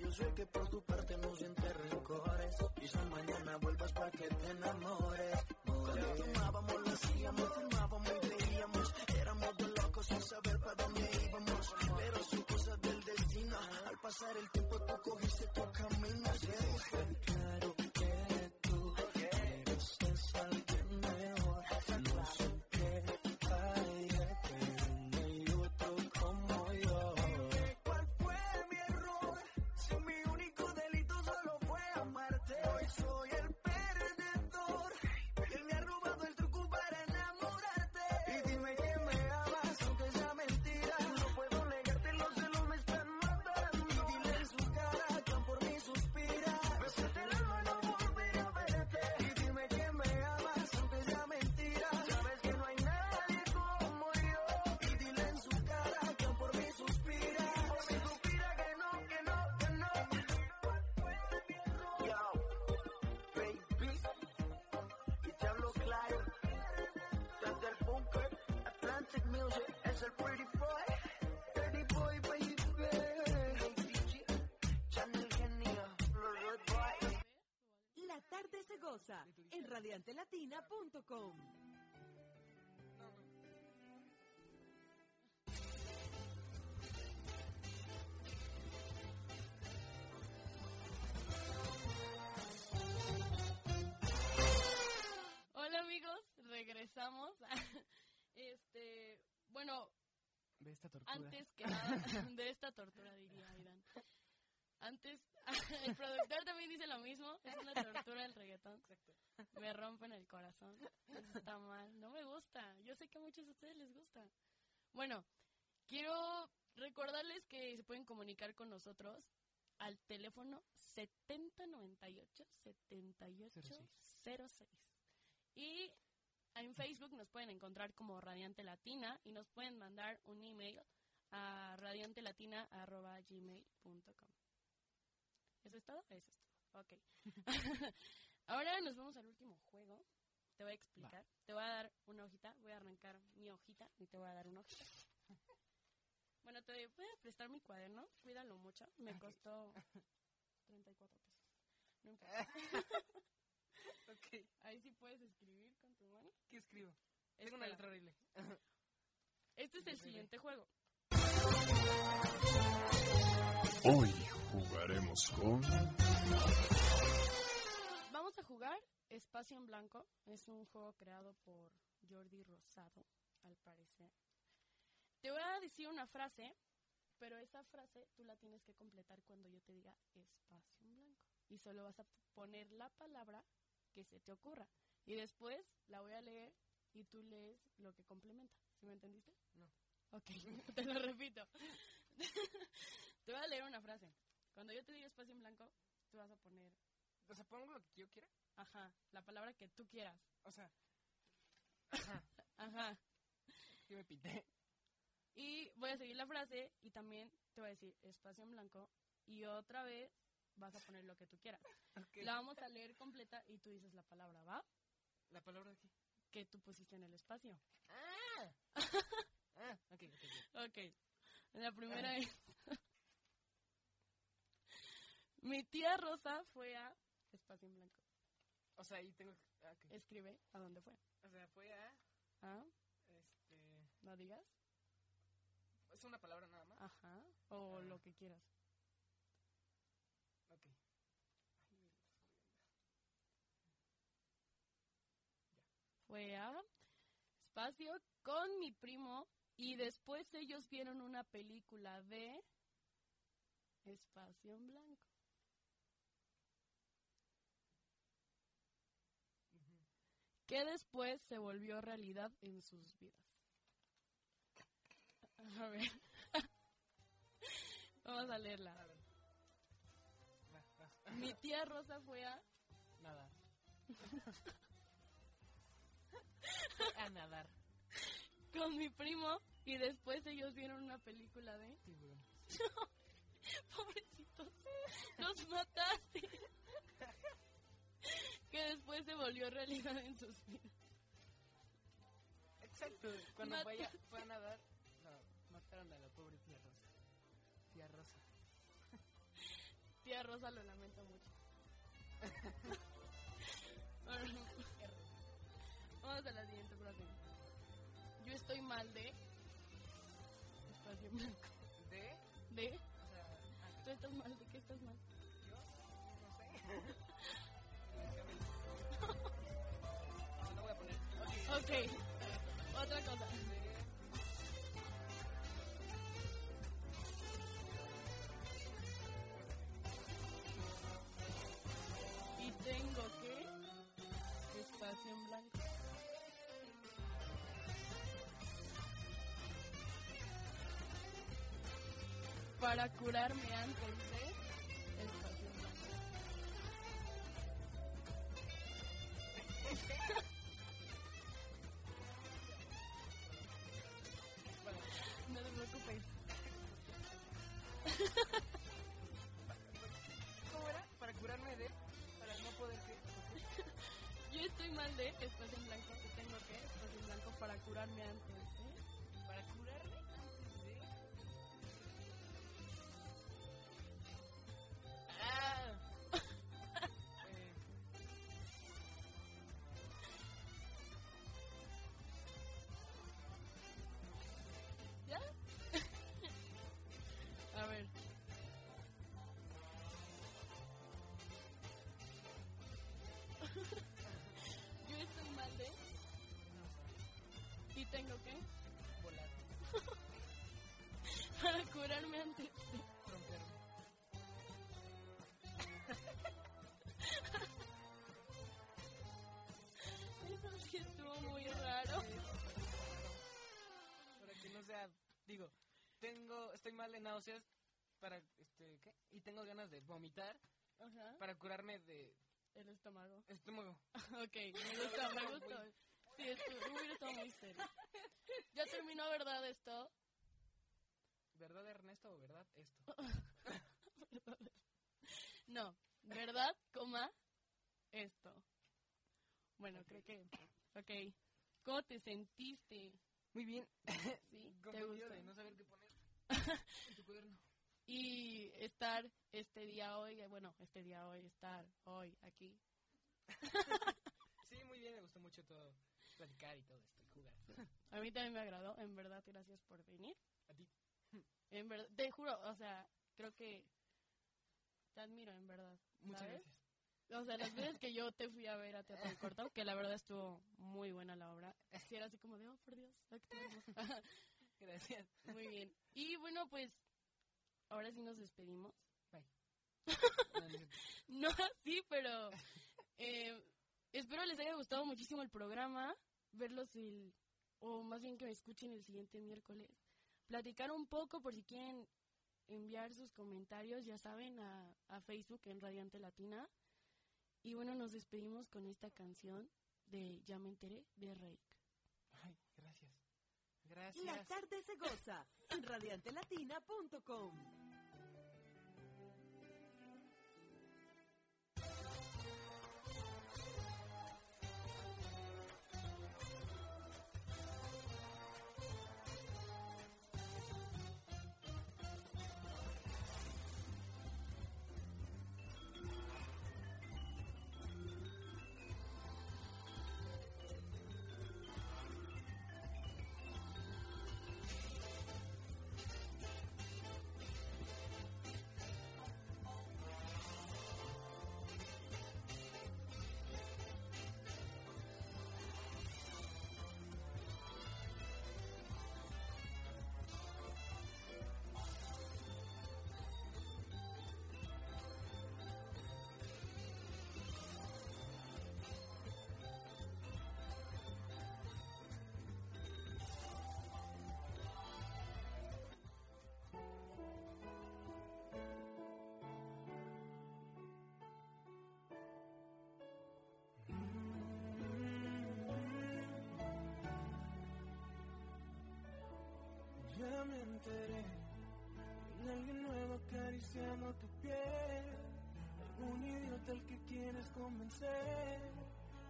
Yo sé que por tu parte no sientes rencores. Quizá mañana vuelvas para que te enamores. La tarde se goza en radiantelatina.com. bueno, De esta tortura. antes que nada, de esta tortura diría Aidan. Antes, el productor también dice lo mismo, es una tortura el reggaetón. Me rompen el corazón. Eso está mal, no me gusta. Yo sé que a muchos de ustedes les gusta. Bueno, quiero recordarles que se pueden comunicar con nosotros al teléfono 7098 7806. Y en Facebook nos pueden encontrar como Radiante Latina y nos pueden mandar un email a radiantelatina.gmail.com. ¿Eso es todo? Eso es todo. Ok. Ahora nos vamos al último juego. Te voy a explicar. Te voy a dar una hojita. Voy a arrancar mi hojita y te voy a dar una hojita. Bueno, te voy a prestar mi cuaderno. Cuídalo mucho. Me costó 34 pesos. No. Ok. Ahí sí puedes escribir con tu mano. ¿Qué escribo? Tengo una letra horrible. Este es el siguiente juego. Hoy jugaremos con Vamos a jugar Espacio en Blanco. Es un juego creado por Jordi Rosado, al parecer. Te voy a decir una frase, pero esa frase tú la tienes que completar cuando yo te diga espacio en blanco. Y solo vas a poner la palabra que se te ocurra. Y después la voy a leer y tú lees lo que complementa. ¿Sí me entendiste? No. Ok, te lo repito. cuando yo te diga espacio en blanco, tú vas a poner, O sea, pongo lo que yo quiera. ajá, la palabra que tú quieras. O sea, Ajá. yo me pinté. Y voy a seguir la frase y también te voy a decir espacio en blanco y otra vez vas a poner lo que tú quieras. La vamos a leer completa y tú dices la palabra, ¿va? ¿La palabra de qué? Que tú pusiste en el espacio. Ah. ah, ok, ok, ok. Ok. La primera es... Mi tía Rosa fue a espacio en blanco. O sea, ahí tengo que... ah, ok. Escribe a dónde fue. O sea, fue a... ¿Ah? Este... ¿No digas? Es una palabra nada más. Ajá. O Ah. lo que quieras. Ok. Ay, me lo estoy viendo. Fue a espacio con mi primo y después ellos vieron una película de espacio en blanco. Que después se volvió realidad en sus vidas. A ver. Vamos a leerla. A ver. Mi tía Rosa fue a Nadar. A nadar. con mi primo y después ellos vieron una película de Tiburón. Pobrecitos, los mataste. que después se volvió realidad en sus vidas. Exacto. Cuando Mat- fue a, fue a nadar, no, mataron a la pobre tía Rosa. Tía Rosa. Tía Rosa lo lamento mucho. Vamos a la siguiente frase. Yo estoy mal de espacio blanco. ¿De? ¿De? O sea, ¿Tú estás mal? ¿De qué estás mal? yo no sé. Para curarme antes de espacio tengo que volar. para curarme antes de Romperme. Eso sí estuvo muy raro. Para que no sea. Digo, tengo. Estoy mal de náuseas. Para. Este. ¿Qué? Y tengo ganas de vomitar. Ajá. Para curarme de El estómago. estómago. Ok, me gusta, me gustó. Sí, estuvo, hubiera estado muy serio. Ya terminó, ¿verdad, esto? ¿Verdad, Ernesto, o verdad esto? No, ¿verdad, coma, esto? Bueno, creo que... Ok, ¿cómo te sentiste? Muy bien. ¿Sí? ¿Te gustó? de no saber qué poner en tu cuaderno. Y estar este día hoy, eh, bueno, este día hoy, estar hoy aquí. Sí, muy bien, me gustó mucho todo. Platicar y todo esto, y jugar. A mí también me agradó, en verdad, gracias por venir. A ti. En verdad, te juro, o sea, creo que te admiro, en verdad. Muchas ¿sabes? gracias. O sea, las veces que yo te fui a ver a Teatro del Corto, que la verdad estuvo muy buena la obra, sí era así como de, oh, por Dios. Gracias. muy bien. Y bueno, pues, ahora sí nos despedimos. Bye. No así, pero eh, espero les haya gustado muchísimo el programa, verlos el, o más bien que me escuchen el siguiente miércoles. Platicar un poco por si quieren enviar sus comentarios, ya saben, a, a Facebook en Radiante Latina. Y bueno, nos despedimos con esta canción de Ya me enteré de Rake. Ay, gracias. La Gracias. tarde se goza en radiantelatina.com. Ya me enteré de alguien nuevo acariciando tu piel. Algún idiota al que quieres convencer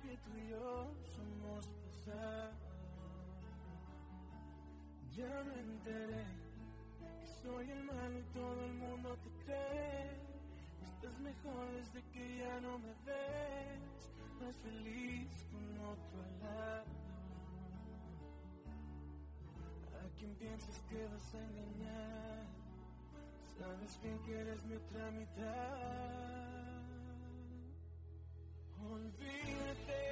que tú y yo somos pasado. Ya me enteré que soy el malo y todo el mundo te cree. Estás mejor desde que ya no me ves, más feliz con otro lado. ¿A quién piensas que vas a engañar? Sabes bien que eres mi otra mitad. Olvídate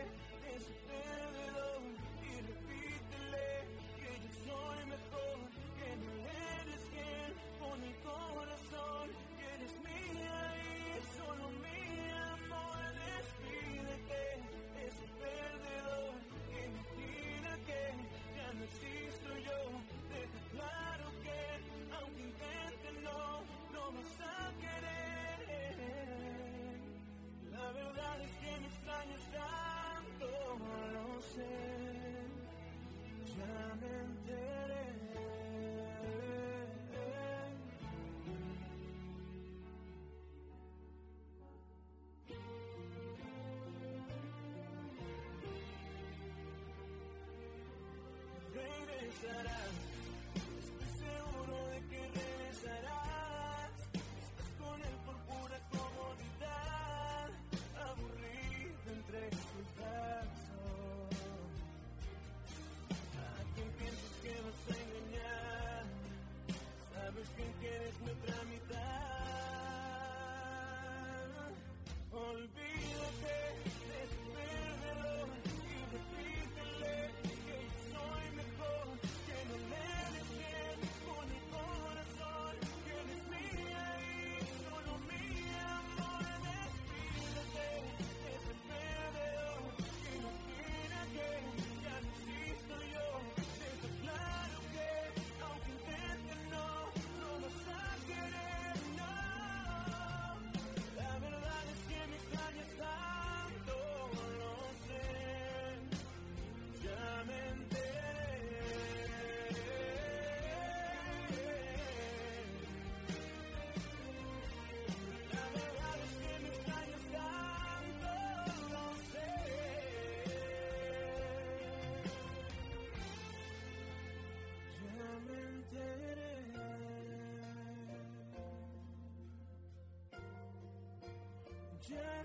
Estoy seguro de que regresarás. Estás con él por pura comodidad, aburrido entre sus brazos. ¿A quién piensas que vas a engañar? Sabes bien que eres mi otra mitad. Olvídate Ya